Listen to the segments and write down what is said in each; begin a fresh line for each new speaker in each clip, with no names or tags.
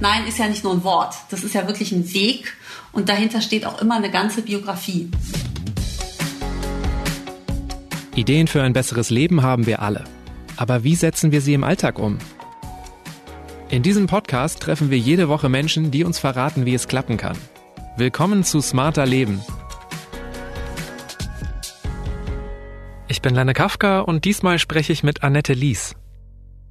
Nein ist ja nicht nur ein Wort, das ist ja wirklich ein Weg und dahinter steht auch immer eine ganze Biografie.
Ideen für ein besseres Leben haben wir alle. Aber wie setzen wir sie im Alltag um? In diesem Podcast treffen wir jede Woche Menschen, die uns verraten, wie es klappen kann. Willkommen zu Smarter Leben. Ich bin Lenne Kafka und diesmal spreche ich mit Annette Lies.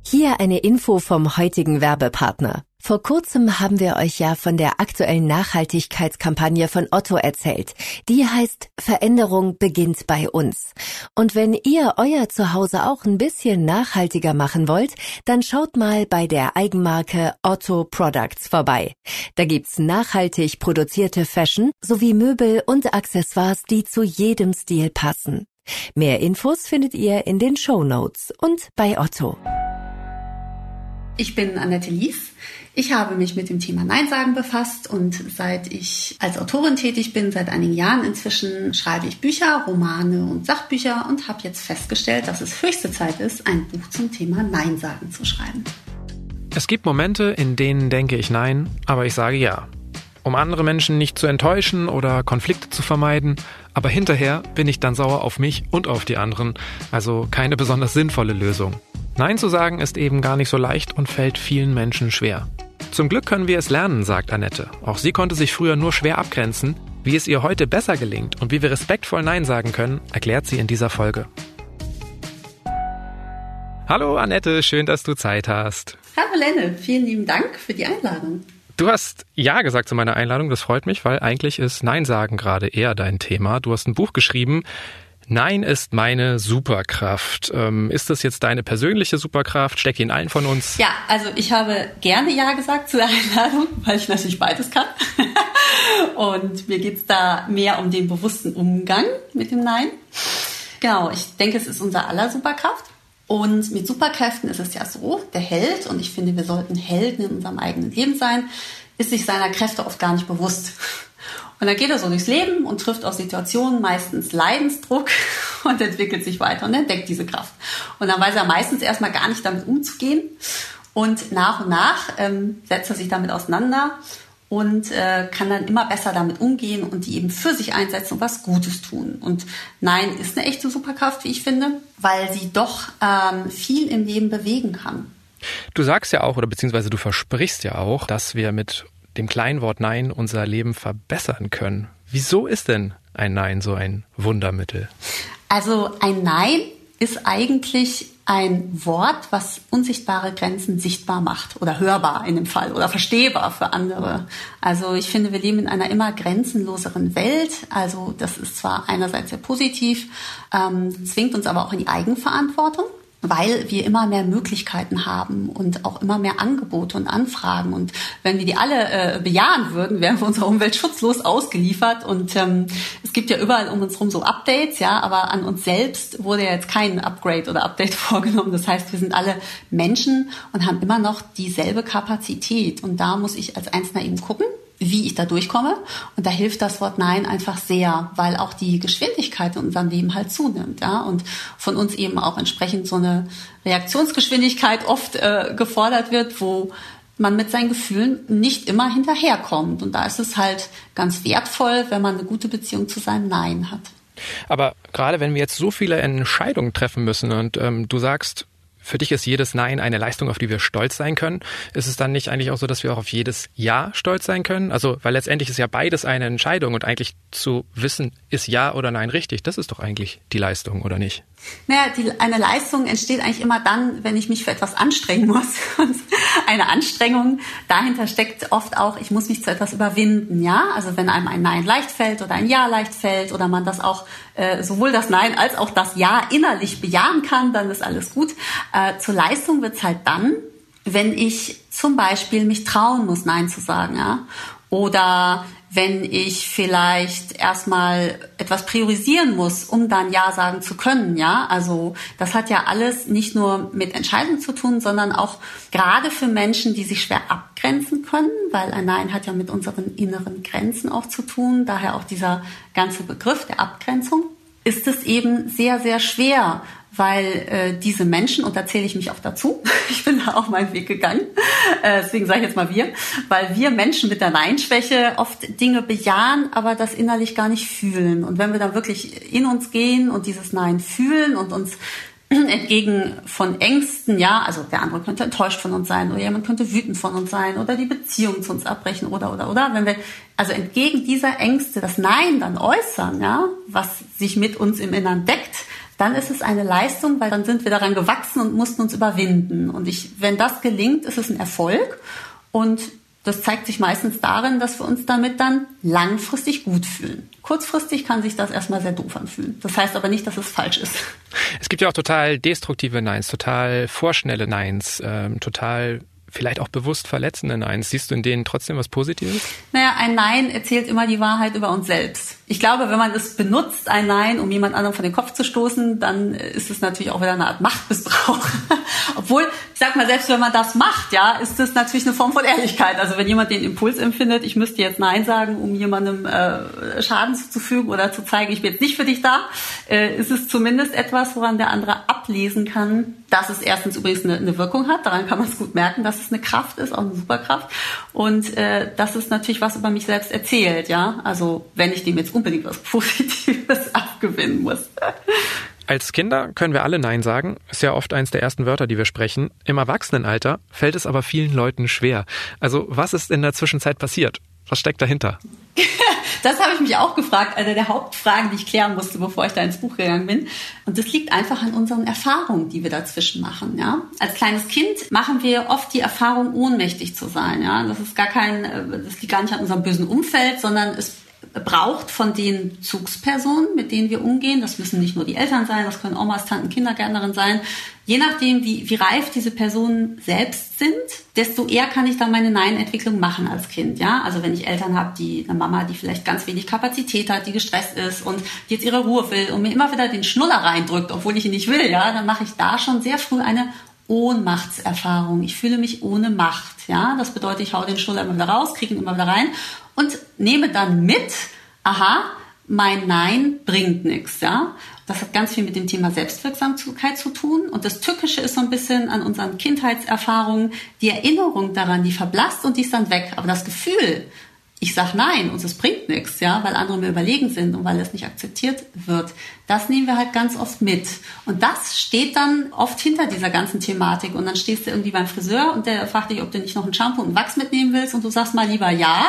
Hier eine Info vom heutigen Werbepartner. Vor kurzem haben wir euch ja von der aktuellen Nachhaltigkeitskampagne von Otto erzählt. Die heißt Veränderung beginnt bei uns. Und wenn ihr euer Zuhause auch ein bisschen nachhaltiger machen wollt, dann schaut mal bei der Eigenmarke Otto Products vorbei. Da gibt's nachhaltig produzierte Fashion sowie Möbel und Accessoires, die zu jedem Stil passen. Mehr Infos findet ihr in den Show Notes und bei Otto.
Ich bin Annette Lies. Ich habe mich mit dem Thema Nein sagen befasst und seit ich als Autorin tätig bin, seit einigen Jahren inzwischen, schreibe ich Bücher, Romane und Sachbücher und habe jetzt festgestellt, dass es höchste Zeit ist, ein Buch zum Thema Nein sagen zu schreiben.
Es gibt Momente, in denen denke ich Nein, aber ich sage Ja. Um andere Menschen nicht zu enttäuschen oder Konflikte zu vermeiden, aber hinterher bin ich dann sauer auf mich und auf die anderen, also keine besonders sinnvolle Lösung. Nein zu sagen ist eben gar nicht so leicht und fällt vielen Menschen schwer. Zum Glück können wir es lernen, sagt Annette. Auch sie konnte sich früher nur schwer abgrenzen. Wie es ihr heute besser gelingt und wie wir respektvoll Nein sagen können, erklärt sie in dieser Folge. Hallo Annette, schön, dass du Zeit hast.
Hallo Lenne, vielen lieben Dank für die Einladung.
Du hast Ja gesagt zu meiner Einladung, das freut mich, weil eigentlich ist Nein sagen gerade eher dein Thema. Du hast ein Buch geschrieben, Nein ist meine Superkraft. Ähm, ist das jetzt deine persönliche Superkraft? Stecke in allen von uns?
Ja, also ich habe gerne Ja gesagt zur Einladung, weil ich natürlich beides kann. Und mir geht's da mehr um den bewussten Umgang mit dem Nein. Genau, ich denke, es ist unser aller Superkraft. Und mit Superkräften ist es ja so, der Held, und ich finde, wir sollten Helden in unserem eigenen Leben sein, ist sich seiner Kräfte oft gar nicht bewusst. Und dann geht er so durchs Leben und trifft auf Situationen meistens Leidensdruck und entwickelt sich weiter und entdeckt diese Kraft. Und dann weiß er meistens erstmal gar nicht damit umzugehen. Und nach und nach ähm, setzt er sich damit auseinander und äh, kann dann immer besser damit umgehen und die eben für sich einsetzen und was Gutes tun. Und Nein ist eine echte Superkraft, wie ich finde, weil sie doch ähm, viel im Leben bewegen kann.
Du sagst ja auch, oder beziehungsweise du versprichst ja auch, dass wir mit dem kleinen Wort Nein unser Leben verbessern können. Wieso ist denn ein Nein so ein Wundermittel?
Also ein Nein ist eigentlich ein Wort, was unsichtbare Grenzen sichtbar macht oder hörbar in dem Fall oder verstehbar für andere. Also ich finde, wir leben in einer immer grenzenloseren Welt. Also das ist zwar einerseits sehr positiv, ähm, zwingt uns aber auch in die Eigenverantwortung weil wir immer mehr Möglichkeiten haben und auch immer mehr Angebote und Anfragen. Und wenn wir die alle äh, bejahen würden, wären wir unserer Umwelt schutzlos ausgeliefert. Und ähm, es gibt ja überall um uns herum so Updates, ja, aber an uns selbst wurde ja jetzt kein Upgrade oder Update vorgenommen. Das heißt, wir sind alle Menschen und haben immer noch dieselbe Kapazität. Und da muss ich als Einzelner eben gucken, wie ich da durchkomme. Und da hilft das Wort Nein einfach sehr, weil auch die Geschwindigkeit in unserem Leben halt zunimmt, ja, und von uns eben auch entsprechend so eine Reaktionsgeschwindigkeit oft äh, gefordert wird, wo man mit seinen Gefühlen nicht immer hinterherkommt. Und da ist es halt ganz wertvoll, wenn man eine gute Beziehung zu seinem Nein hat.
Aber gerade wenn wir jetzt so viele Entscheidungen treffen müssen und ähm, du sagst, für dich ist jedes Nein eine Leistung, auf die wir stolz sein können. Ist es dann nicht eigentlich auch so, dass wir auch auf jedes Ja stolz sein können? Also, weil letztendlich ist ja beides eine Entscheidung und eigentlich zu wissen, ist Ja oder Nein richtig, das ist doch eigentlich die Leistung, oder nicht?
Naja, die, eine Leistung entsteht eigentlich immer dann, wenn ich mich für etwas anstrengen muss. Und eine Anstrengung, dahinter steckt oft auch, ich muss mich zu etwas überwinden, ja. Also wenn einem ein Nein leicht fällt oder ein Ja leicht fällt oder man das auch äh, sowohl das Nein als auch das Ja innerlich bejahen kann, dann ist alles gut. Äh, zur Leistung wird's halt dann, wenn ich zum Beispiel mich trauen muss, Nein zu sagen, ja. Oder wenn ich vielleicht erstmal etwas priorisieren muss, um dann Ja sagen zu können, ja. Also das hat ja alles nicht nur mit Entscheidungen zu tun, sondern auch gerade für Menschen, die sich schwer abgrenzen können, weil ein Nein hat ja mit unseren inneren Grenzen auch zu tun, daher auch dieser ganze Begriff der Abgrenzung ist es eben sehr, sehr schwer, weil äh, diese Menschen, und da zähle ich mich auch dazu, ich bin da auch meinen Weg gegangen, äh, deswegen sage ich jetzt mal wir, weil wir Menschen mit der Nein-Schwäche oft Dinge bejahen, aber das innerlich gar nicht fühlen. Und wenn wir dann wirklich in uns gehen und dieses Nein fühlen und uns entgegen von Ängsten, ja, also der andere könnte enttäuscht von uns sein oder jemand könnte wütend von uns sein oder die Beziehung zu uns abbrechen oder oder oder wenn wir also entgegen dieser Ängste das Nein dann äußern, ja, was sich mit uns im Innern deckt, dann ist es eine Leistung, weil dann sind wir daran gewachsen und mussten uns überwinden. Und ich, wenn das gelingt, ist es ein Erfolg. Und das zeigt sich meistens darin, dass wir uns damit dann langfristig gut fühlen. Kurzfristig kann sich das erstmal sehr doof anfühlen. Das heißt aber nicht, dass es falsch ist.
Es gibt ja auch total destruktive Neins, total vorschnelle Neins, ähm, total vielleicht auch bewusst verletzende Neins. Siehst du in denen trotzdem was Positives?
Naja, ein Nein erzählt immer die Wahrheit über uns selbst. Ich glaube, wenn man es benutzt, ein Nein, um jemand anderem von den Kopf zu stoßen, dann ist es natürlich auch wieder eine Art Machtmissbrauch. Obwohl, ich sag mal, selbst wenn man das macht, ja, ist das natürlich eine Form von Ehrlichkeit. Also wenn jemand den Impuls empfindet, ich müsste jetzt Nein sagen, um jemandem äh, Schaden zuzufügen oder zu zeigen, ich bin jetzt nicht für dich da, äh, ist es zumindest etwas, woran der andere ablesen kann, dass es erstens übrigens eine, eine Wirkung hat. Daran kann man es gut merken, dass es eine Kraft ist, auch eine Superkraft. Und äh, dass es natürlich was über mich selbst erzählt, ja. Also wenn ich dem jetzt unbedingt was Positives abgewinnen muss.
Als Kinder können wir alle Nein sagen. Ist ja oft eins der ersten Wörter, die wir sprechen. Im Erwachsenenalter fällt es aber vielen Leuten schwer. Also was ist in der Zwischenzeit passiert? Was steckt dahinter?
das habe ich mich auch gefragt, eine der Hauptfragen, die ich klären musste, bevor ich da ins Buch gegangen bin. Und das liegt einfach an unseren Erfahrungen, die wir dazwischen machen. Ja? Als kleines Kind machen wir oft die Erfahrung, ohnmächtig zu sein. Ja? Das ist gar kein, äh, das liegt gar nicht an unserem bösen Umfeld, sondern es braucht von den Zugspersonen, mit denen wir umgehen. Das müssen nicht nur die Eltern sein, das können Omas, Tanten, Kindergärtnerin sein. Je nachdem, wie, wie reif diese Personen selbst sind, desto eher kann ich dann meine Nein-Entwicklung machen als Kind. Ja, also wenn ich Eltern habe, die eine Mama, die vielleicht ganz wenig Kapazität hat, die gestresst ist und die jetzt ihre Ruhe will und mir immer wieder den Schnuller reindrückt, obwohl ich ihn nicht will, ja, dann mache ich da schon sehr früh eine Ohnmachtserfahrung. Ich fühle mich ohne Macht. Ja, das bedeutet, ich hau den Schnuller immer wieder raus, kriege ihn immer wieder rein und nehme dann mit, aha, mein Nein bringt nichts, ja. Das hat ganz viel mit dem Thema Selbstwirksamkeit zu tun. Und das Tückische ist so ein bisschen an unseren Kindheitserfahrungen, die Erinnerung daran, die verblasst und die ist dann weg. Aber das Gefühl, ich sag nein und es bringt nichts, ja, weil andere mir überlegen sind und weil es nicht akzeptiert wird. Das nehmen wir halt ganz oft mit. Und das steht dann oft hinter dieser ganzen Thematik. Und dann stehst du irgendwie beim Friseur und der fragt dich, ob du nicht noch ein Shampoo und Wachs mitnehmen willst und du sagst mal lieber ja.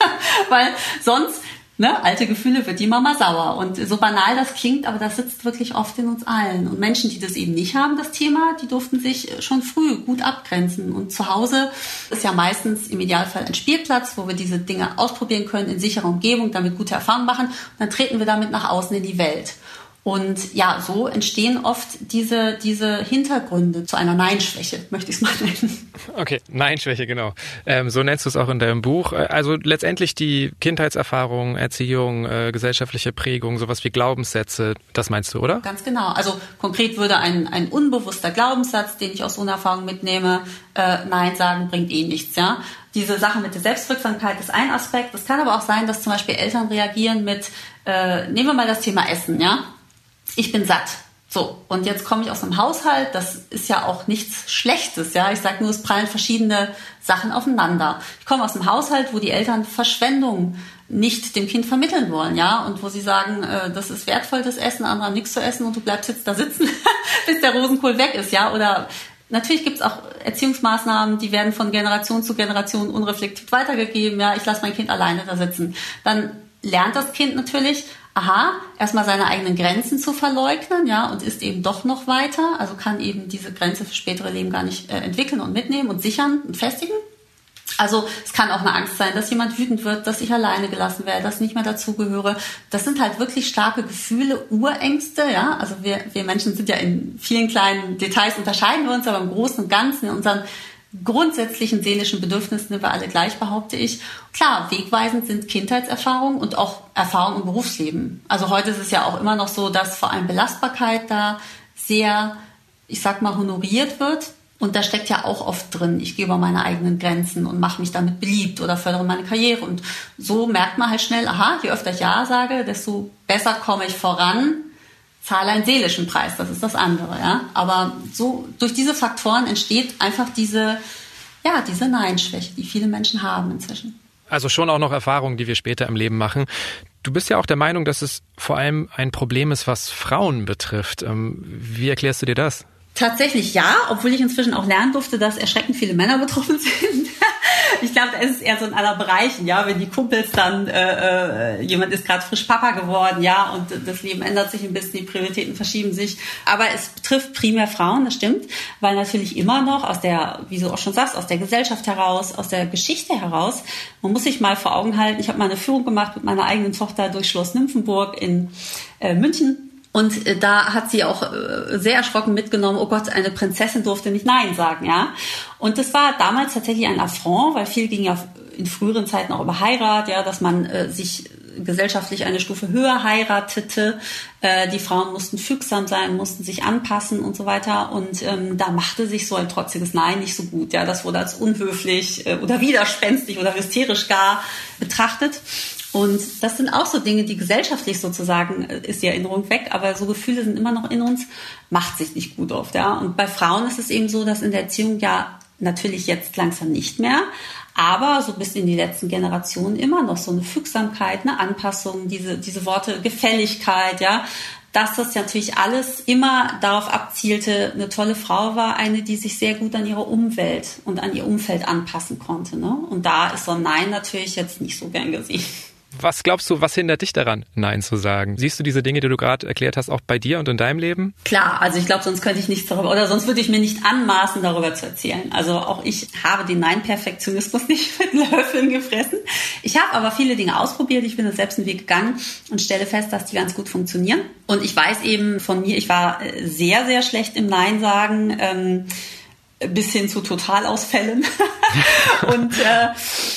Weil sonst, ne, alte Gefühle wird die Mama sauer. Und so banal das klingt, aber das sitzt wirklich oft in uns allen. Und Menschen, die das eben nicht haben, das Thema, die durften sich schon früh gut abgrenzen. Und zu Hause ist ja meistens im Idealfall ein Spielplatz, wo wir diese Dinge ausprobieren können in sicherer Umgebung, damit gute Erfahrungen machen. Und dann treten wir damit nach außen in die Welt. Und ja, so entstehen oft diese, diese Hintergründe zu einer Neinschwäche, möchte ich es mal nennen.
Okay, Neinschwäche, genau. Ähm, so nennst du es auch in deinem Buch. Äh, also letztendlich die Kindheitserfahrung, Erziehung, äh, gesellschaftliche Prägung, sowas wie Glaubenssätze, das meinst du, oder?
Ganz genau. Also konkret würde ein, ein unbewusster Glaubenssatz, den ich aus so einer Erfahrung mitnehme, äh, Nein sagen bringt eh nichts, ja diese Sache mit der Selbstwirksamkeit ist ein Aspekt. Es kann aber auch sein, dass zum Beispiel Eltern reagieren mit, äh, nehmen wir mal das Thema Essen, ja ich bin satt. So, und jetzt komme ich aus einem Haushalt, das ist ja auch nichts Schlechtes, ja. Ich sage nur, es prallen verschiedene Sachen aufeinander. Ich komme aus einem Haushalt, wo die Eltern Verschwendung nicht dem Kind vermitteln wollen, ja, und wo sie sagen, äh, das ist wertvoll, das Essen, andere haben nichts zu essen und du bleibst jetzt da sitzen, bis der Rosenkohl weg ist, ja, oder Natürlich gibt es auch Erziehungsmaßnahmen, die werden von Generation zu Generation unreflektiert weitergegeben. Ja, ich lasse mein Kind alleine da sitzen. Dann lernt das Kind natürlich, aha, erstmal seine eigenen Grenzen zu verleugnen, ja, und ist eben doch noch weiter, also kann eben diese Grenze für spätere Leben gar nicht äh, entwickeln und mitnehmen und sichern und festigen. Also es kann auch eine Angst sein, dass jemand wütend wird, dass ich alleine gelassen werde, dass ich nicht mehr dazugehöre. Das sind halt wirklich starke Gefühle, Urängste, ja. Also wir, wir Menschen sind ja in vielen kleinen Details unterscheiden wir uns, aber im Großen und Ganzen in unseren grundsätzlichen seelischen Bedürfnissen sind wir alle gleich, behaupte ich. Klar, wegweisend sind Kindheitserfahrungen und auch Erfahrungen im Berufsleben. Also heute ist es ja auch immer noch so, dass vor allem Belastbarkeit da sehr, ich sag mal, honoriert wird. Und da steckt ja auch oft drin, ich gehe über meine eigenen Grenzen und mache mich damit beliebt oder fördere meine Karriere. Und so merkt man halt schnell, aha, je öfter ich Ja sage, desto besser komme ich voran zahle einen seelischen Preis, das ist das andere, ja. Aber so durch diese Faktoren entsteht einfach diese, ja, diese Nein-Schwäche, die viele Menschen haben inzwischen.
Also schon auch noch Erfahrungen, die wir später im Leben machen. Du bist ja auch der Meinung, dass es vor allem ein Problem ist, was Frauen betrifft. Ähm, wie erklärst du dir das?
Tatsächlich ja, obwohl ich inzwischen auch lernen durfte, dass erschreckend viele Männer betroffen sind. ich glaube, es ist eher so in anderen Bereichen, ja, wenn die Kumpels dann, äh, äh, jemand ist gerade frisch Papa geworden, ja, und das Leben ändert sich ein bisschen, die Prioritäten verschieben sich. Aber es betrifft primär Frauen, das stimmt, weil natürlich immer noch aus der, wie du auch schon sagst, aus der Gesellschaft heraus, aus der Geschichte heraus, man muss sich mal vor Augen halten, ich habe mal eine Führung gemacht mit meiner eigenen Tochter durch Schloss Nymphenburg in äh, München und äh, da hat sie auch äh, sehr erschrocken mitgenommen, oh Gott, eine Prinzessin durfte nicht Nein sagen, ja. Und das war damals tatsächlich ein Affront, weil viel ging ja in früheren Zeiten auch über Heirat, ja, dass man äh, sich gesellschaftlich eine Stufe höher heiratete. Äh, die Frauen mussten fügsam sein, mussten sich anpassen und so weiter. Und ähm, da machte sich so ein trotziges Nein nicht so gut. Ja, das wurde als unhöflich äh, oder widerspenstig oder hysterisch gar betrachtet. Und das sind auch so Dinge, die gesellschaftlich sozusagen äh, ist die Erinnerung weg, aber so Gefühle sind immer noch in uns, macht sich nicht gut oft, ja. Und bei Frauen ist es eben so, dass in der Erziehung ja natürlich jetzt langsam nicht mehr, aber so bis in die letzten Generationen immer noch so eine Fügsamkeit, eine Anpassung, diese, diese Worte Gefälligkeit, ja, dass das natürlich alles immer darauf abzielte, eine tolle Frau war, eine, die sich sehr gut an ihre Umwelt und an ihr Umfeld anpassen konnte. Ne? Und da ist so ein Nein natürlich jetzt nicht so gern gesehen.
Was glaubst du, was hindert dich daran, Nein zu sagen? Siehst du diese Dinge, die du gerade erklärt hast, auch bei dir und in deinem Leben?
Klar, also ich glaube, sonst könnte ich nichts darüber, oder sonst würde ich mir nicht anmaßen, darüber zu erzählen. Also auch ich habe den Nein-Perfektionismus nicht mit Löffeln gefressen. Ich habe aber viele Dinge ausprobiert. Ich bin da selbst einen Weg gegangen und stelle fest, dass die ganz gut funktionieren. Und ich weiß eben von mir, ich war sehr, sehr schlecht im Nein sagen. Ähm, bis hin zu Totalausfällen. und äh,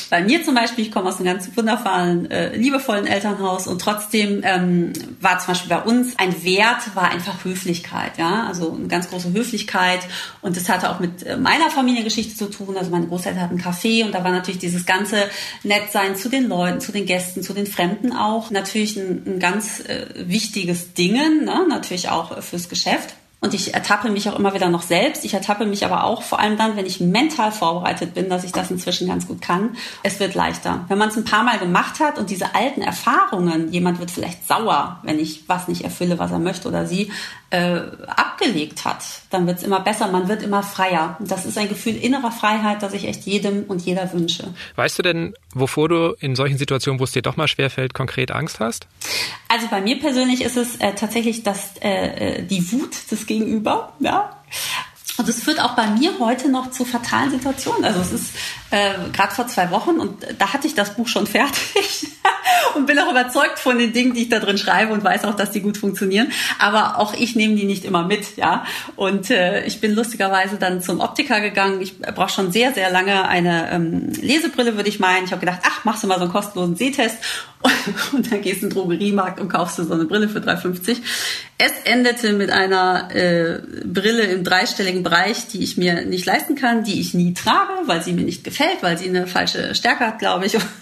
bei mir zum Beispiel, ich komme aus einem ganz wundervollen, äh, liebevollen Elternhaus und trotzdem ähm, war zum Beispiel bei uns ein Wert, war einfach Höflichkeit, ja, also eine ganz große Höflichkeit und das hatte auch mit äh, meiner Familiengeschichte zu tun. Also meine Großeltern hatten Café und da war natürlich dieses ganze Nettsein zu den Leuten, zu den Gästen, zu den Fremden auch natürlich ein, ein ganz äh, wichtiges Dingen, ne? natürlich auch fürs Geschäft. Und ich ertappe mich auch immer wieder noch selbst. Ich ertappe mich aber auch vor allem dann, wenn ich mental vorbereitet bin, dass ich das inzwischen ganz gut kann. Es wird leichter. Wenn man es ein paar Mal gemacht hat und diese alten Erfahrungen, jemand wird vielleicht sauer, wenn ich was nicht erfülle, was er möchte oder sie, äh, abgelegt hat, dann wird es immer besser, man wird immer freier. Und das ist ein Gefühl innerer Freiheit, das ich echt jedem und jeder wünsche.
Weißt du denn, wovor du in solchen Situationen, wo es dir doch mal schwerfällt, konkret Angst hast?
Also bei mir persönlich ist es äh, tatsächlich das, äh, äh die Wut des Gegenüber. Ja? Und es führt auch bei mir heute noch zu fatalen Situationen. Also es ist äh, gerade vor zwei Wochen und da hatte ich das Buch schon fertig und bin auch überzeugt von den Dingen, die ich da drin schreibe und weiß auch, dass die gut funktionieren. Aber auch ich nehme die nicht immer mit, ja. Und äh, ich bin lustigerweise dann zum Optiker gegangen. Ich brauche schon sehr, sehr lange eine ähm, Lesebrille, würde ich meinen. Ich habe gedacht, ach, machst du mal so einen kostenlosen Sehtest und dann gehst du in den Drogeriemarkt und kaufst du so eine Brille für 3,50. Es endete mit einer äh, Brille im dreistelligen Bereich, die ich mir nicht leisten kann, die ich nie trage, weil sie mir nicht gefällt, weil sie eine falsche Stärke hat, glaube ich.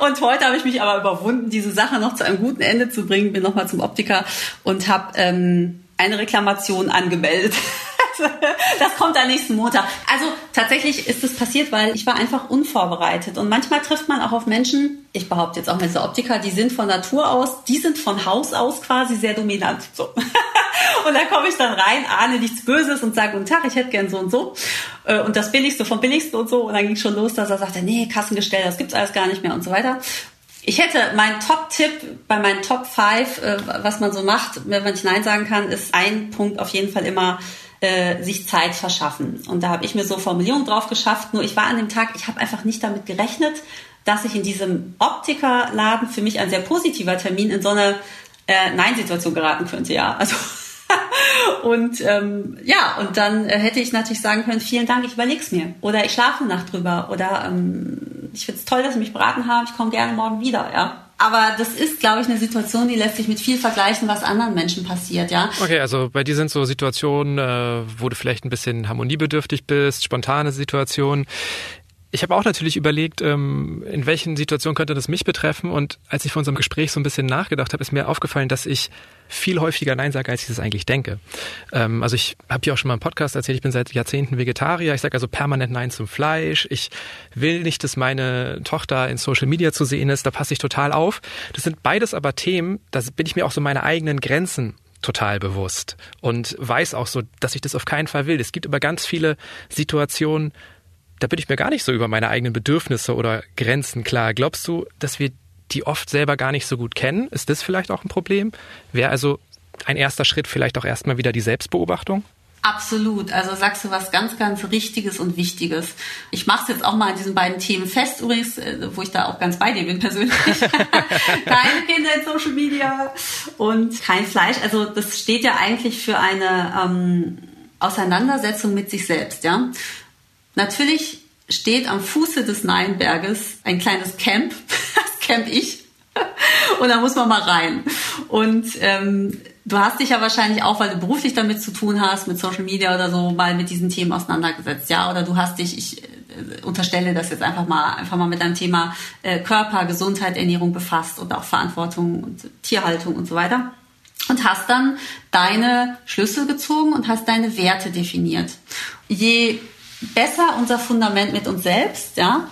Und heute habe ich mich aber überwunden, diese Sache noch zu einem guten Ende zu bringen. Bin nochmal zum Optiker und habe ähm, eine Reklamation angemeldet. Das kommt am nächsten Montag. Also tatsächlich ist es passiert, weil ich war einfach unvorbereitet. Und manchmal trifft man auch auf Menschen, ich behaupte jetzt auch mit der Optiker, die sind von Natur aus, die sind von Haus aus quasi sehr dominant. So. und da komme ich dann rein, ahne nichts Böses und sage, guten Tag, ich hätte gern so und so. Äh, und das Billigste vom Billigsten und so. Und dann ging schon los, dass er sagte, nee, Kassengestell, das gibt's alles gar nicht mehr und so weiter. Ich hätte meinen Top-Tipp bei meinen Top 5, äh, was man so macht, wenn man nicht Nein sagen kann, ist ein Punkt auf jeden Fall immer, äh, sich Zeit verschaffen. Und da habe ich mir so Formulierungen drauf geschafft. Nur ich war an dem Tag, ich habe einfach nicht damit gerechnet, dass ich in diesem Optikerladen für mich ein sehr positiver Termin in so eine äh, Nein-Situation geraten könnte. Ja, also und ähm, ja, und dann äh, hätte ich natürlich sagen können, vielen Dank, ich überleg's mir. Oder ich schlafe eine Nacht drüber. Oder ähm, ich finde es toll, dass Sie mich beraten haben, ich komme gerne morgen wieder, ja. Aber das ist, glaube ich, eine Situation, die lässt sich mit viel vergleichen, was anderen Menschen passiert, ja.
Okay, also bei dir sind so Situationen, äh, wo du vielleicht ein bisschen harmoniebedürftig bist, spontane Situationen. Ich habe auch natürlich überlegt, ähm, in welchen Situationen könnte das mich betreffen. Und als ich vor unserem Gespräch so ein bisschen nachgedacht habe, ist mir aufgefallen, dass ich viel häufiger Nein sage, als ich das eigentlich denke. Ähm, also ich habe hier auch schon mal im Podcast erzählt, ich bin seit Jahrzehnten Vegetarier. Ich sage also permanent Nein zum Fleisch. Ich will nicht, dass meine Tochter in Social Media zu sehen ist. Da passe ich total auf. Das sind beides aber Themen, da bin ich mir auch so meine eigenen Grenzen total bewusst und weiß auch so, dass ich das auf keinen Fall will. Es gibt aber ganz viele Situationen, da bin ich mir gar nicht so über meine eigenen Bedürfnisse oder Grenzen klar. Glaubst du, dass wir die oft selber gar nicht so gut kennen? Ist das vielleicht auch ein Problem? Wäre also ein erster Schritt vielleicht auch erstmal wieder die Selbstbeobachtung?
Absolut. Also sagst du was ganz, ganz Richtiges und Wichtiges. Ich mache es jetzt auch mal an diesen beiden Themen fest, übrigens, äh, wo ich da auch ganz bei dir bin persönlich. Keine Kinder in Social Media und kein Fleisch. Also das steht ja eigentlich für eine ähm, Auseinandersetzung mit sich selbst, ja. Natürlich steht am Fuße des Neinberges ein kleines Camp. Das camp ich. Und da muss man mal rein. Und ähm, du hast dich ja wahrscheinlich auch, weil du beruflich damit zu tun hast, mit Social Media oder so, mal mit diesen Themen auseinandergesetzt, ja? Oder du hast dich, ich äh, unterstelle das jetzt einfach mal, einfach mal mit einem Thema äh, Körper, Gesundheit, Ernährung befasst und auch Verantwortung und Tierhaltung und so weiter. Und hast dann deine Schlüssel gezogen und hast deine Werte definiert. Je besser unser Fundament mit uns selbst, ja,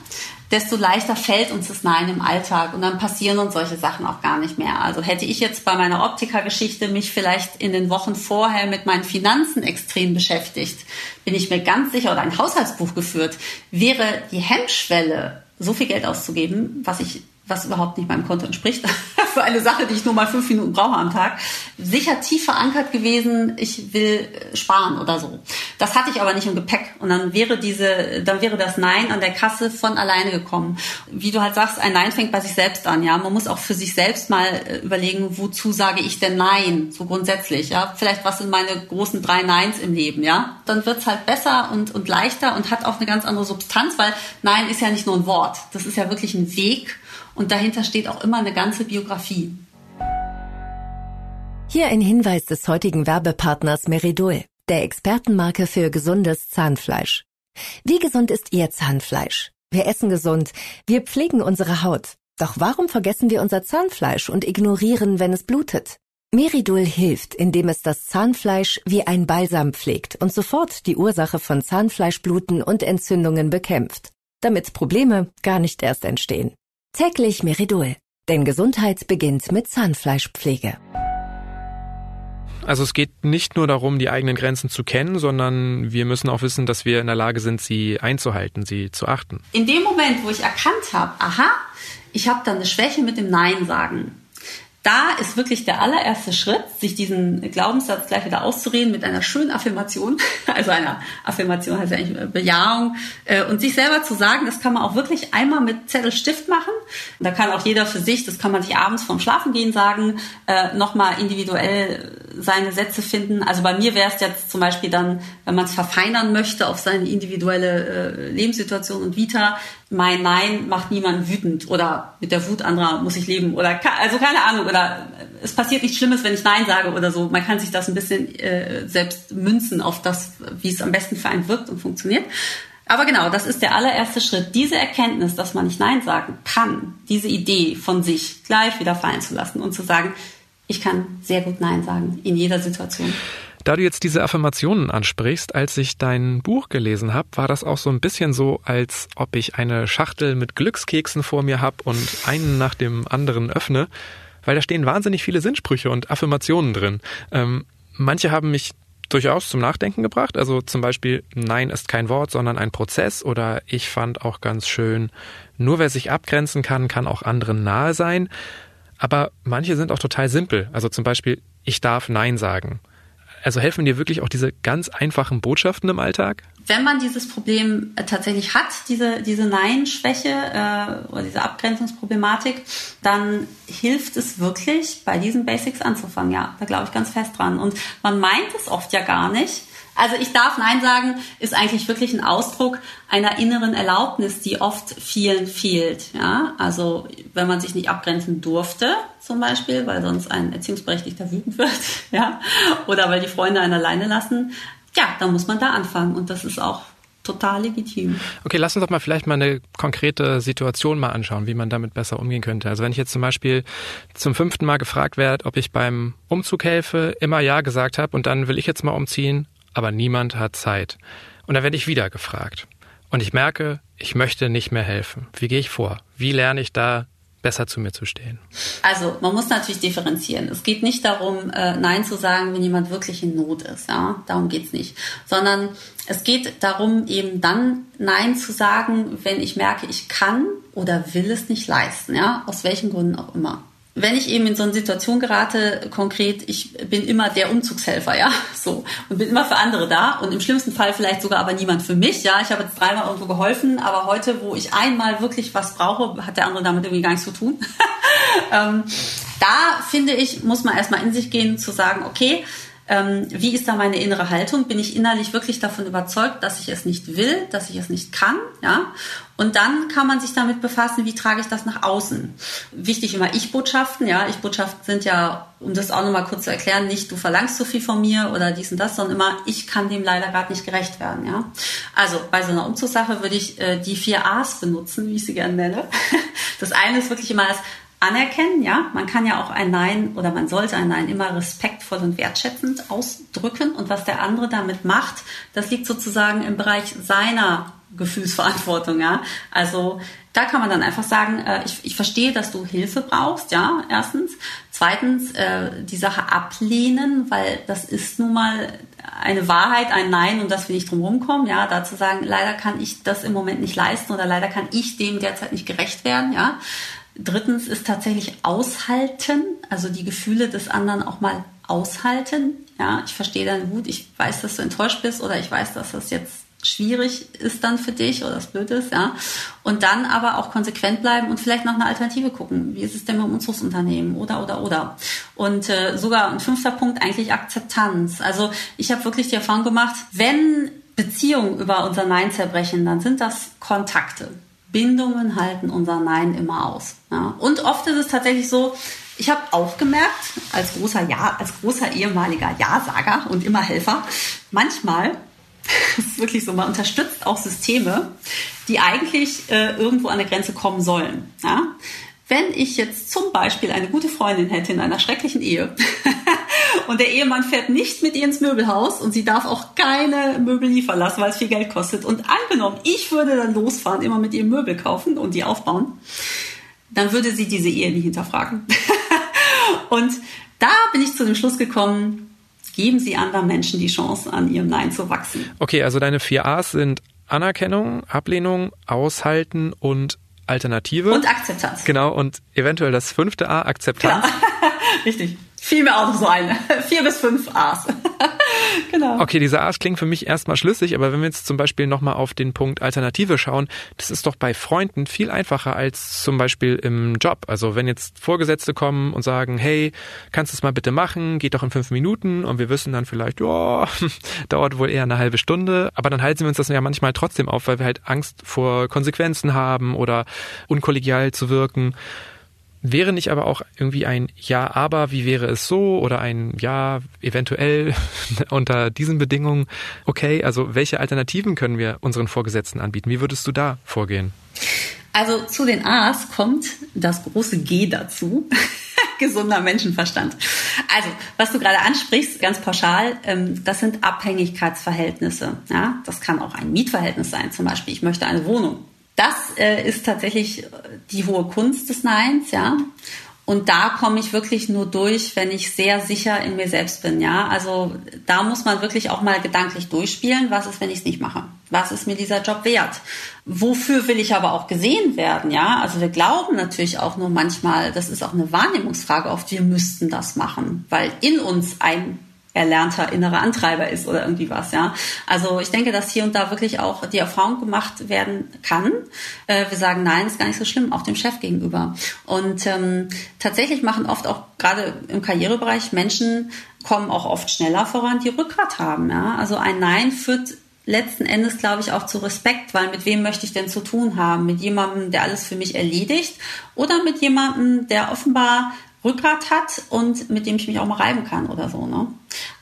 desto leichter fällt uns das Nein im Alltag und dann passieren uns solche Sachen auch gar nicht mehr. Also hätte ich jetzt bei meiner Optikergeschichte mich vielleicht in den Wochen vorher mit meinen Finanzen extrem beschäftigt, bin ich mir ganz sicher oder ein Haushaltsbuch geführt, wäre die Hemmschwelle, so viel Geld auszugeben, was ich was überhaupt nicht meinem Konto entspricht, für eine Sache, die ich nur mal fünf Minuten brauche am Tag, sicher tief verankert gewesen, ich will äh, sparen oder so. Das hatte ich aber nicht im Gepäck. Und dann wäre diese, dann wäre das Nein an der Kasse von alleine gekommen. Wie du halt sagst, ein Nein fängt bei sich selbst an, ja. Man muss auch für sich selbst mal äh, überlegen, wozu sage ich denn Nein, so grundsätzlich, ja. Vielleicht was sind meine großen drei Neins im Leben, ja. Dann wird's halt besser und, und leichter und hat auch eine ganz andere Substanz, weil Nein ist ja nicht nur ein Wort. Das ist ja wirklich ein Weg und dahinter steht auch immer eine ganze Biografie.
Hier ein Hinweis des heutigen Werbepartners Meridol, der Expertenmarke für gesundes Zahnfleisch. Wie gesund ist Ihr Zahnfleisch? Wir essen gesund, wir pflegen unsere Haut. Doch warum vergessen wir unser Zahnfleisch und ignorieren, wenn es blutet? Meridol hilft, indem es das Zahnfleisch wie ein Balsam pflegt und sofort die Ursache von Zahnfleischbluten und Entzündungen bekämpft, damit Probleme gar nicht erst entstehen. Täglich Meridol, denn Gesundheit beginnt mit Zahnfleischpflege.
Also es geht nicht nur darum, die eigenen Grenzen zu kennen, sondern wir müssen auch wissen, dass wir in der Lage sind, sie einzuhalten, sie zu achten.
In dem Moment, wo ich erkannt habe, aha, ich habe da eine Schwäche mit dem Nein sagen, da ist wirklich der allererste Schritt, sich diesen Glaubenssatz gleich wieder auszureden mit einer schönen Affirmation, also einer Affirmation heißt ja eigentlich Bejahung äh, und sich selber zu sagen, das kann man auch wirklich einmal mit Zettel Stift machen. Da kann auch jeder für sich, das kann man sich abends vorm Schlafengehen sagen, äh, nochmal individuell seine Sätze finden. Also bei mir wäre es jetzt zum Beispiel dann, wenn man es verfeinern möchte auf seine individuelle äh, Lebenssituation und Vita, mein Nein macht niemanden wütend oder mit der Wut anderer muss ich leben oder also keine Ahnung oder es passiert nichts Schlimmes, wenn ich Nein sage oder so. Man kann sich das ein bisschen äh, selbst münzen auf das, wie es am besten für einen wirkt und funktioniert. Aber genau, das ist der allererste Schritt. Diese Erkenntnis, dass man nicht Nein sagen kann, diese Idee von sich gleich wieder fallen zu lassen und zu sagen, ich kann sehr gut Nein sagen in jeder Situation.
Da du jetzt diese Affirmationen ansprichst, als ich dein Buch gelesen habe, war das auch so ein bisschen so, als ob ich eine Schachtel mit Glückskeksen vor mir habe und einen nach dem anderen öffne, weil da stehen wahnsinnig viele Sinnsprüche und Affirmationen drin. Ähm, manche haben mich durchaus zum Nachdenken gebracht. Also zum Beispiel, Nein ist kein Wort, sondern ein Prozess. Oder ich fand auch ganz schön, nur wer sich abgrenzen kann, kann auch anderen nahe sein. Aber manche sind auch total simpel. Also zum Beispiel, ich darf Nein sagen. Also helfen dir wirklich auch diese ganz einfachen Botschaften im Alltag?
Wenn man dieses Problem äh, tatsächlich hat, diese, diese Nein-Schwäche äh, oder diese Abgrenzungsproblematik, dann hilft es wirklich, bei diesen Basics anzufangen. Ja, da glaube ich ganz fest dran. Und man meint es oft ja gar nicht. Also ich darf Nein sagen, ist eigentlich wirklich ein Ausdruck einer inneren Erlaubnis, die oft vielen fehlt. Ja, also wenn man sich nicht abgrenzen durfte, zum Beispiel, weil sonst ein Erziehungsberechtigter wütend wird, ja, oder weil die Freunde einen alleine lassen, ja, dann muss man da anfangen. Und das ist auch total legitim.
Okay, lass uns doch mal vielleicht mal eine konkrete Situation mal anschauen, wie man damit besser umgehen könnte. Also wenn ich jetzt zum Beispiel zum fünften Mal gefragt werde, ob ich beim Umzug helfe, immer Ja gesagt habe und dann will ich jetzt mal umziehen, aber niemand hat Zeit. Und dann werde ich wieder gefragt. Und ich merke, ich möchte nicht mehr helfen. Wie gehe ich vor? Wie lerne ich da besser zu mir zu stehen?
Also man muss natürlich differenzieren. Es geht nicht darum, äh, Nein zu sagen, wenn jemand wirklich in Not ist. Ja? Darum geht's nicht. Sondern es geht darum, eben dann Nein zu sagen, wenn ich merke, ich kann oder will es nicht leisten. Ja? Aus welchen Gründen auch immer wenn ich eben in so eine Situation gerate, konkret, ich bin immer der Umzugshelfer, ja, so, und bin immer für andere da und im schlimmsten Fall vielleicht sogar aber niemand für mich, ja, ich habe jetzt dreimal irgendwo geholfen, aber heute, wo ich einmal wirklich was brauche, hat der andere damit irgendwie gar nichts zu tun. ähm, da finde ich, muss man erstmal in sich gehen, zu sagen, okay, ähm, wie ist da meine innere Haltung? Bin ich innerlich wirklich davon überzeugt, dass ich es nicht will, dass ich es nicht kann? Ja. Und dann kann man sich damit befassen, wie trage ich das nach außen? Wichtig immer Ich-Botschaften. Ja, Ich-Botschaften sind ja, um das auch nochmal kurz zu erklären, nicht du verlangst so viel von mir oder dies und das, sondern immer ich kann dem leider gerade nicht gerecht werden. Ja, also bei so einer Umzugssache würde ich äh, die vier A's benutzen, wie ich sie gerne nenne. Das eine ist wirklich immer das anerkennen, ja. Man kann ja auch ein Nein oder man sollte ein Nein immer respektvoll und wertschätzend ausdrücken. Und was der andere damit macht, das liegt sozusagen im Bereich seiner Gefühlsverantwortung, ja. Also da kann man dann einfach sagen, äh, ich, ich verstehe, dass du Hilfe brauchst, ja, erstens. Zweitens, äh, die Sache ablehnen, weil das ist nun mal eine Wahrheit, ein Nein und dass wir nicht drum rumkommen, ja, da zu sagen, leider kann ich das im Moment nicht leisten oder leider kann ich dem derzeit nicht gerecht werden, ja. Drittens ist tatsächlich aushalten, also die Gefühle des anderen auch mal aushalten. Ja, ich verstehe dann gut, ich weiß, dass du enttäuscht bist oder ich weiß, dass das jetzt schwierig ist dann für dich oder das blöd ist, ja. Und dann aber auch konsequent bleiben und vielleicht nach einer Alternative gucken. Wie ist es denn mit unseres Unternehmen? Oder, oder, oder. Und äh, sogar ein fünfter Punkt, eigentlich Akzeptanz. Also ich habe wirklich die Erfahrung gemacht, wenn Beziehungen über unser Nein zerbrechen, dann sind das Kontakte. Bindungen halten unser Nein immer aus. Ja. Und oft ist es tatsächlich so, ich habe auch gemerkt, als großer, ja, als großer ehemaliger Ja-Sager und immer Helfer, manchmal das ist wirklich so, man unterstützt auch Systeme, die eigentlich äh, irgendwo an der Grenze kommen sollen. Ja? Wenn ich jetzt zum Beispiel eine gute Freundin hätte in einer schrecklichen Ehe und der Ehemann fährt nicht mit ihr ins Möbelhaus und sie darf auch keine Möbel liefern lassen, weil es viel Geld kostet. Und angenommen, ich würde dann losfahren, immer mit ihr Möbel kaufen und die aufbauen, dann würde sie diese Ehe nie hinterfragen. und da bin ich zu dem Schluss gekommen, geben Sie anderen Menschen die Chance, an ihrem Nein zu wachsen.
Okay, also deine vier A's sind Anerkennung, Ablehnung, Aushalten und Alternative.
Und Akzeptanz.
Genau, und eventuell das fünfte A, Akzeptanz. Genau.
Richtig fiel mir auch noch so ein. Vier bis fünf A's.
genau. Okay, diese A's klingen für mich erstmal schlüssig, aber wenn wir jetzt zum Beispiel nochmal auf den Punkt Alternative schauen, das ist doch bei Freunden viel einfacher als zum Beispiel im Job. Also wenn jetzt Vorgesetzte kommen und sagen, hey, kannst du es mal bitte machen, geht doch in fünf Minuten und wir wissen dann vielleicht, ja, dauert wohl eher eine halbe Stunde, aber dann halten wir uns das ja manchmal trotzdem auf, weil wir halt Angst vor Konsequenzen haben oder unkollegial zu wirken. Wäre nicht aber auch irgendwie ein Ja, aber wie wäre es so oder ein Ja, eventuell unter diesen Bedingungen okay? Also welche Alternativen können wir unseren Vorgesetzten anbieten? Wie würdest du da vorgehen?
Also zu den A's kommt das große G dazu. Gesunder Menschenverstand. Also, was du gerade ansprichst, ganz pauschal, ähm, das sind Abhängigkeitsverhältnisse. Ja, das kann auch ein Mietverhältnis sein. Zum Beispiel, ich möchte eine Wohnung das äh, ist tatsächlich die hohe Kunst des Neins, ja. Und da komme ich wirklich nur durch, wenn ich sehr sicher in mir selbst bin, ja. Also da muss man wirklich auch mal gedanklich durchspielen. Was ist, wenn ich es nicht mache? Was ist mir dieser Job wert? Wofür will ich aber auch gesehen werden, ja? Also wir glauben natürlich auch nur manchmal, das ist auch eine Wahrnehmungsfrage oft, wir müssten das machen, weil in uns ein erlernter innerer Antreiber ist oder irgendwie was, ja. Also ich denke, dass hier und da wirklich auch die Erfahrung gemacht werden kann. Äh, wir sagen, nein, ist gar nicht so schlimm, auch dem Chef gegenüber. Und ähm, tatsächlich machen oft auch gerade im Karrierebereich Menschen kommen auch oft schneller voran, die Rückgrat haben, ja. Also ein Nein führt letzten Endes, glaube ich, auch zu Respekt, weil mit wem möchte ich denn zu tun haben? Mit jemandem, der alles für mich erledigt oder mit jemandem, der offenbar Rückgrat hat und mit dem ich mich auch mal reiben kann oder so. Ne?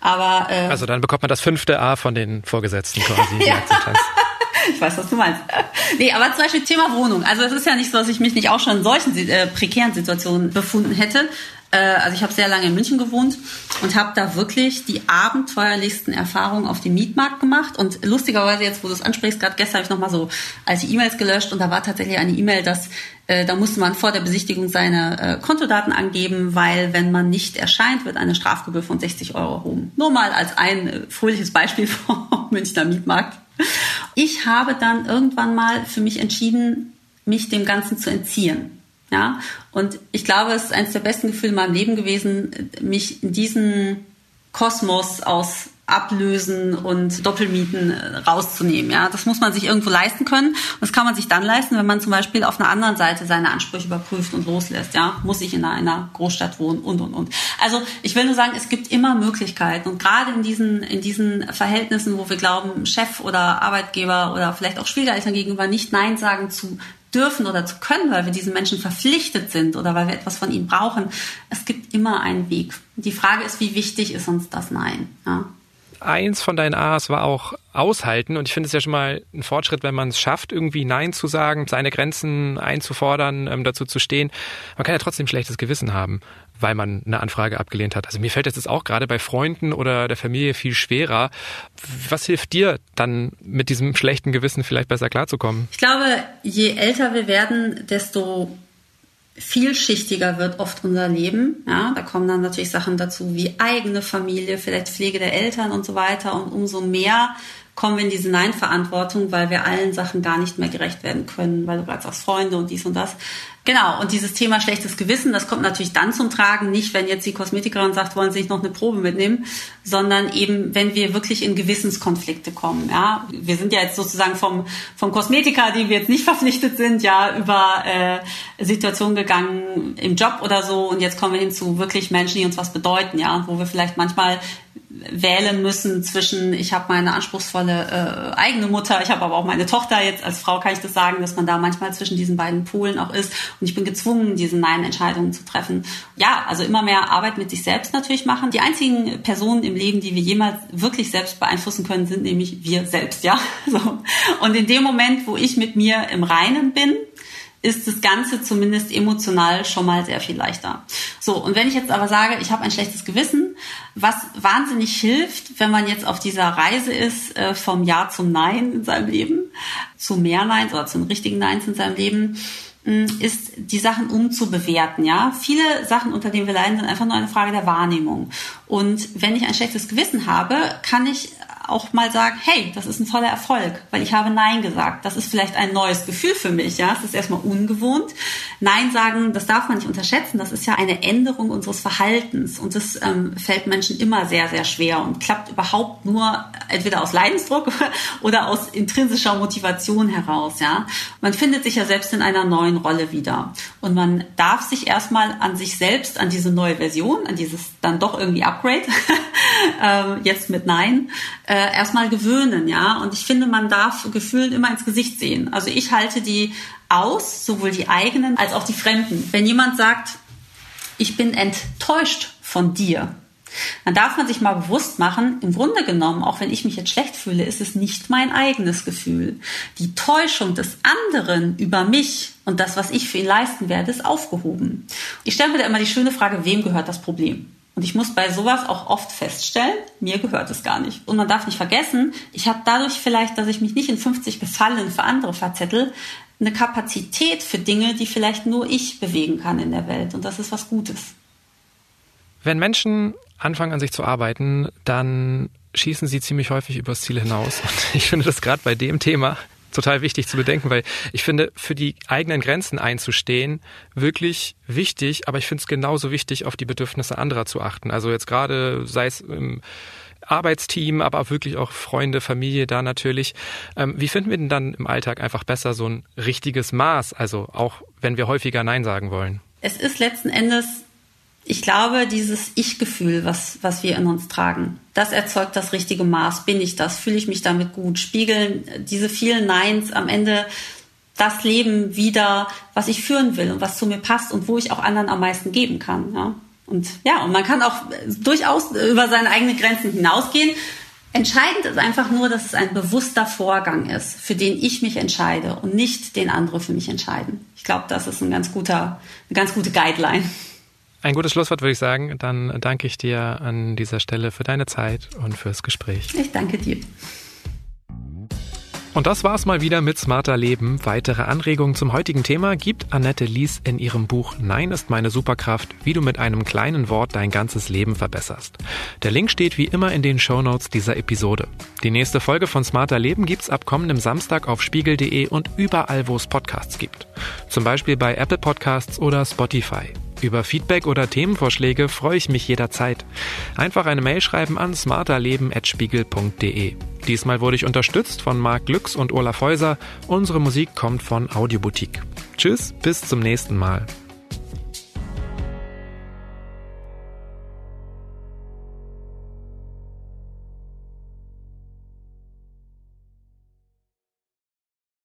Aber äh, also dann bekommt man das fünfte A von den Vorgesetzten quasi. ja.
ich weiß, was du meinst. Nee, aber zum Beispiel Thema Wohnung. Also es ist ja nicht so, dass ich mich nicht auch schon in solchen äh, prekären Situationen befunden hätte. Äh, also ich habe sehr lange in München gewohnt und habe da wirklich die abenteuerlichsten Erfahrungen auf dem Mietmarkt gemacht. Und lustigerweise jetzt, wo du es ansprichst, gerade gestern habe ich nochmal so alte E-Mails gelöscht und da war tatsächlich eine E-Mail, dass äh, da musste man vor der Besichtigung seine äh, Kontodaten angeben, weil wenn man nicht erscheint, wird eine Strafgebühr von 60 Euro erhoben. Nur mal als ein äh, fröhliches Beispiel vom Münchner Mietmarkt. Ich habe dann irgendwann mal für mich entschieden, mich dem Ganzen zu entziehen. Ja, und ich glaube, es ist eines der besten Gefühle in meinem Leben gewesen, mich in diesen Kosmos aus Ablösen und Doppelmieten äh, rauszunehmen. Ja, das muss man sich irgendwo leisten können. Und das kann man sich dann leisten, wenn man zum Beispiel auf einer anderen Seite seine Ansprüche überprüft und loslässt. Ja, muss ich in einer Großstadt wohnen und und und. Also ich will nur sagen, es gibt immer Möglichkeiten und gerade in diesen in diesen Verhältnissen, wo wir glauben, Chef oder Arbeitgeber oder vielleicht auch Schwiegereltern gegenüber nicht Nein sagen zu dürfen oder zu können, weil wir diesen Menschen verpflichtet sind oder weil wir etwas von ihnen brauchen. Es gibt immer einen Weg. Die Frage ist, wie wichtig ist uns das Nein? Ja?
Eins von deinen A's war auch aushalten und ich finde es ja schon mal ein Fortschritt, wenn man es schafft, irgendwie Nein zu sagen, seine Grenzen einzufordern, ähm, dazu zu stehen. Man kann ja trotzdem schlechtes Gewissen haben weil man eine Anfrage abgelehnt hat. Also mir fällt das jetzt auch gerade bei Freunden oder der Familie viel schwerer. Was hilft dir dann mit diesem schlechten Gewissen vielleicht besser klarzukommen?
Ich glaube, je älter wir werden, desto vielschichtiger wird oft unser Leben. Ja, da kommen dann natürlich Sachen dazu wie eigene Familie, vielleicht Pflege der Eltern und so weiter. Und umso mehr kommen wir in diese Nein-Verantwortung, weil wir allen Sachen gar nicht mehr gerecht werden können, weil du gerade sagst Freunde und dies und das. Genau, und dieses Thema schlechtes Gewissen, das kommt natürlich dann zum Tragen, nicht wenn jetzt die Kosmetikerin sagt, wollen Sie nicht noch eine Probe mitnehmen, sondern eben, wenn wir wirklich in Gewissenskonflikte kommen. Ja, Wir sind ja jetzt sozusagen vom, vom Kosmetiker, die wir jetzt nicht verpflichtet sind, ja, über äh, Situationen gegangen im Job oder so und jetzt kommen wir hin zu wirklich Menschen, die uns was bedeuten, ja, wo wir vielleicht manchmal wählen müssen zwischen, ich habe meine anspruchsvolle äh, eigene Mutter, ich habe aber auch meine Tochter jetzt, als Frau kann ich das sagen, dass man da manchmal zwischen diesen beiden Polen auch ist und ich bin gezwungen, diese Nein-Entscheidungen zu treffen. Ja, also immer mehr Arbeit mit sich selbst natürlich machen. Die einzigen Personen im Leben, die wir jemals wirklich selbst beeinflussen können, sind nämlich wir selbst, ja. So. Und in dem Moment, wo ich mit mir im Reinen bin, ist das Ganze zumindest emotional schon mal sehr viel leichter. So, und wenn ich jetzt aber sage, ich habe ein schlechtes Gewissen, was wahnsinnig hilft, wenn man jetzt auf dieser Reise ist, äh, vom Ja zum Nein in seinem Leben, zu mehr Neins oder zum richtigen Neins in seinem Leben, ist die Sachen umzubewerten, ja. Viele Sachen, unter denen wir leiden, sind einfach nur eine Frage der Wahrnehmung. Und wenn ich ein schlechtes Gewissen habe, kann ich auch mal sagen, hey, das ist ein toller Erfolg, weil ich habe Nein gesagt. Das ist vielleicht ein neues Gefühl für mich, ja. Es ist erstmal ungewohnt. Nein sagen, das darf man nicht unterschätzen. Das ist ja eine Änderung unseres Verhaltens und das ähm, fällt Menschen immer sehr, sehr schwer und klappt überhaupt nur entweder aus Leidensdruck oder aus intrinsischer Motivation heraus, ja. Man findet sich ja selbst in einer neuen Rolle wieder und man darf sich erstmal an sich selbst, an diese neue Version, an dieses dann doch irgendwie Upgrade, ähm, jetzt mit Nein, äh, erstmal gewöhnen, ja. Und ich finde, man darf Gefühlen immer ins Gesicht sehen. Also ich halte die aus, sowohl die eigenen als auch die fremden. Wenn jemand sagt, ich bin enttäuscht von dir, dann darf man sich mal bewusst machen, im Grunde genommen, auch wenn ich mich jetzt schlecht fühle, ist es nicht mein eigenes Gefühl. Die Täuschung des anderen über mich und das, was ich für ihn leisten werde, ist aufgehoben. Ich stelle mir da immer die schöne Frage, wem gehört das Problem? Und ich muss bei sowas auch oft feststellen, mir gehört es gar nicht. Und man darf nicht vergessen, ich habe dadurch vielleicht, dass ich mich nicht in 50 Gefallen für andere verzettel, eine Kapazität für Dinge, die vielleicht nur ich bewegen kann in der Welt. Und das ist was Gutes.
Wenn Menschen anfangen an sich zu arbeiten, dann schießen sie ziemlich häufig übers Ziel hinaus. Und ich finde das gerade bei dem Thema total wichtig zu bedenken, weil ich finde, für die eigenen Grenzen einzustehen, wirklich wichtig, aber ich finde es genauso wichtig, auf die Bedürfnisse anderer zu achten. Also jetzt gerade, sei es im Arbeitsteam, aber auch wirklich auch Freunde, Familie da natürlich. Ähm, wie finden wir denn dann im Alltag einfach besser so ein richtiges Maß? Also auch wenn wir häufiger Nein sagen wollen.
Es ist letzten Endes ich glaube, dieses Ich-Gefühl, was, was wir in uns tragen, das erzeugt das richtige Maß. Bin ich das? Fühle ich mich damit gut? Spiegeln diese vielen Neins am Ende das Leben wieder, was ich führen will und was zu mir passt und wo ich auch anderen am meisten geben kann. Ja? Und ja, und man kann auch durchaus über seine eigenen Grenzen hinausgehen. Entscheidend ist einfach nur, dass es ein bewusster Vorgang ist, für den ich mich entscheide und nicht den andere für mich entscheiden. Ich glaube, das ist ein ganz guter, eine ganz gute Guideline.
Ein gutes Schlusswort würde ich sagen. Dann danke ich dir an dieser Stelle für deine Zeit und fürs Gespräch.
Ich danke dir.
Und das war's mal wieder mit Smarter Leben. Weitere Anregungen zum heutigen Thema gibt Annette Lies in ihrem Buch Nein ist meine Superkraft, wie du mit einem kleinen Wort dein ganzes Leben verbesserst. Der Link steht wie immer in den Show Notes dieser Episode. Die nächste Folge von Smarter Leben gibt's ab kommendem Samstag auf spiegel.de und überall, wo es Podcasts gibt. Zum Beispiel bei Apple Podcasts oder Spotify. Über Feedback oder Themenvorschläge freue ich mich jederzeit. Einfach eine Mail schreiben an smarterleben.spiegel.de. Diesmal wurde ich unterstützt von Marc Glücks und Olaf Häuser. Unsere Musik kommt von Audioboutique. Tschüss, bis zum nächsten Mal.